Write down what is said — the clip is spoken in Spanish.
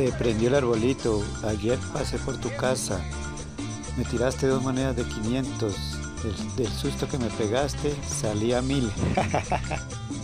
Se prendió el arbolito. Ayer pasé por tu casa. Me tiraste dos monedas de 500. Del, del susto que me pegaste, salí a mil.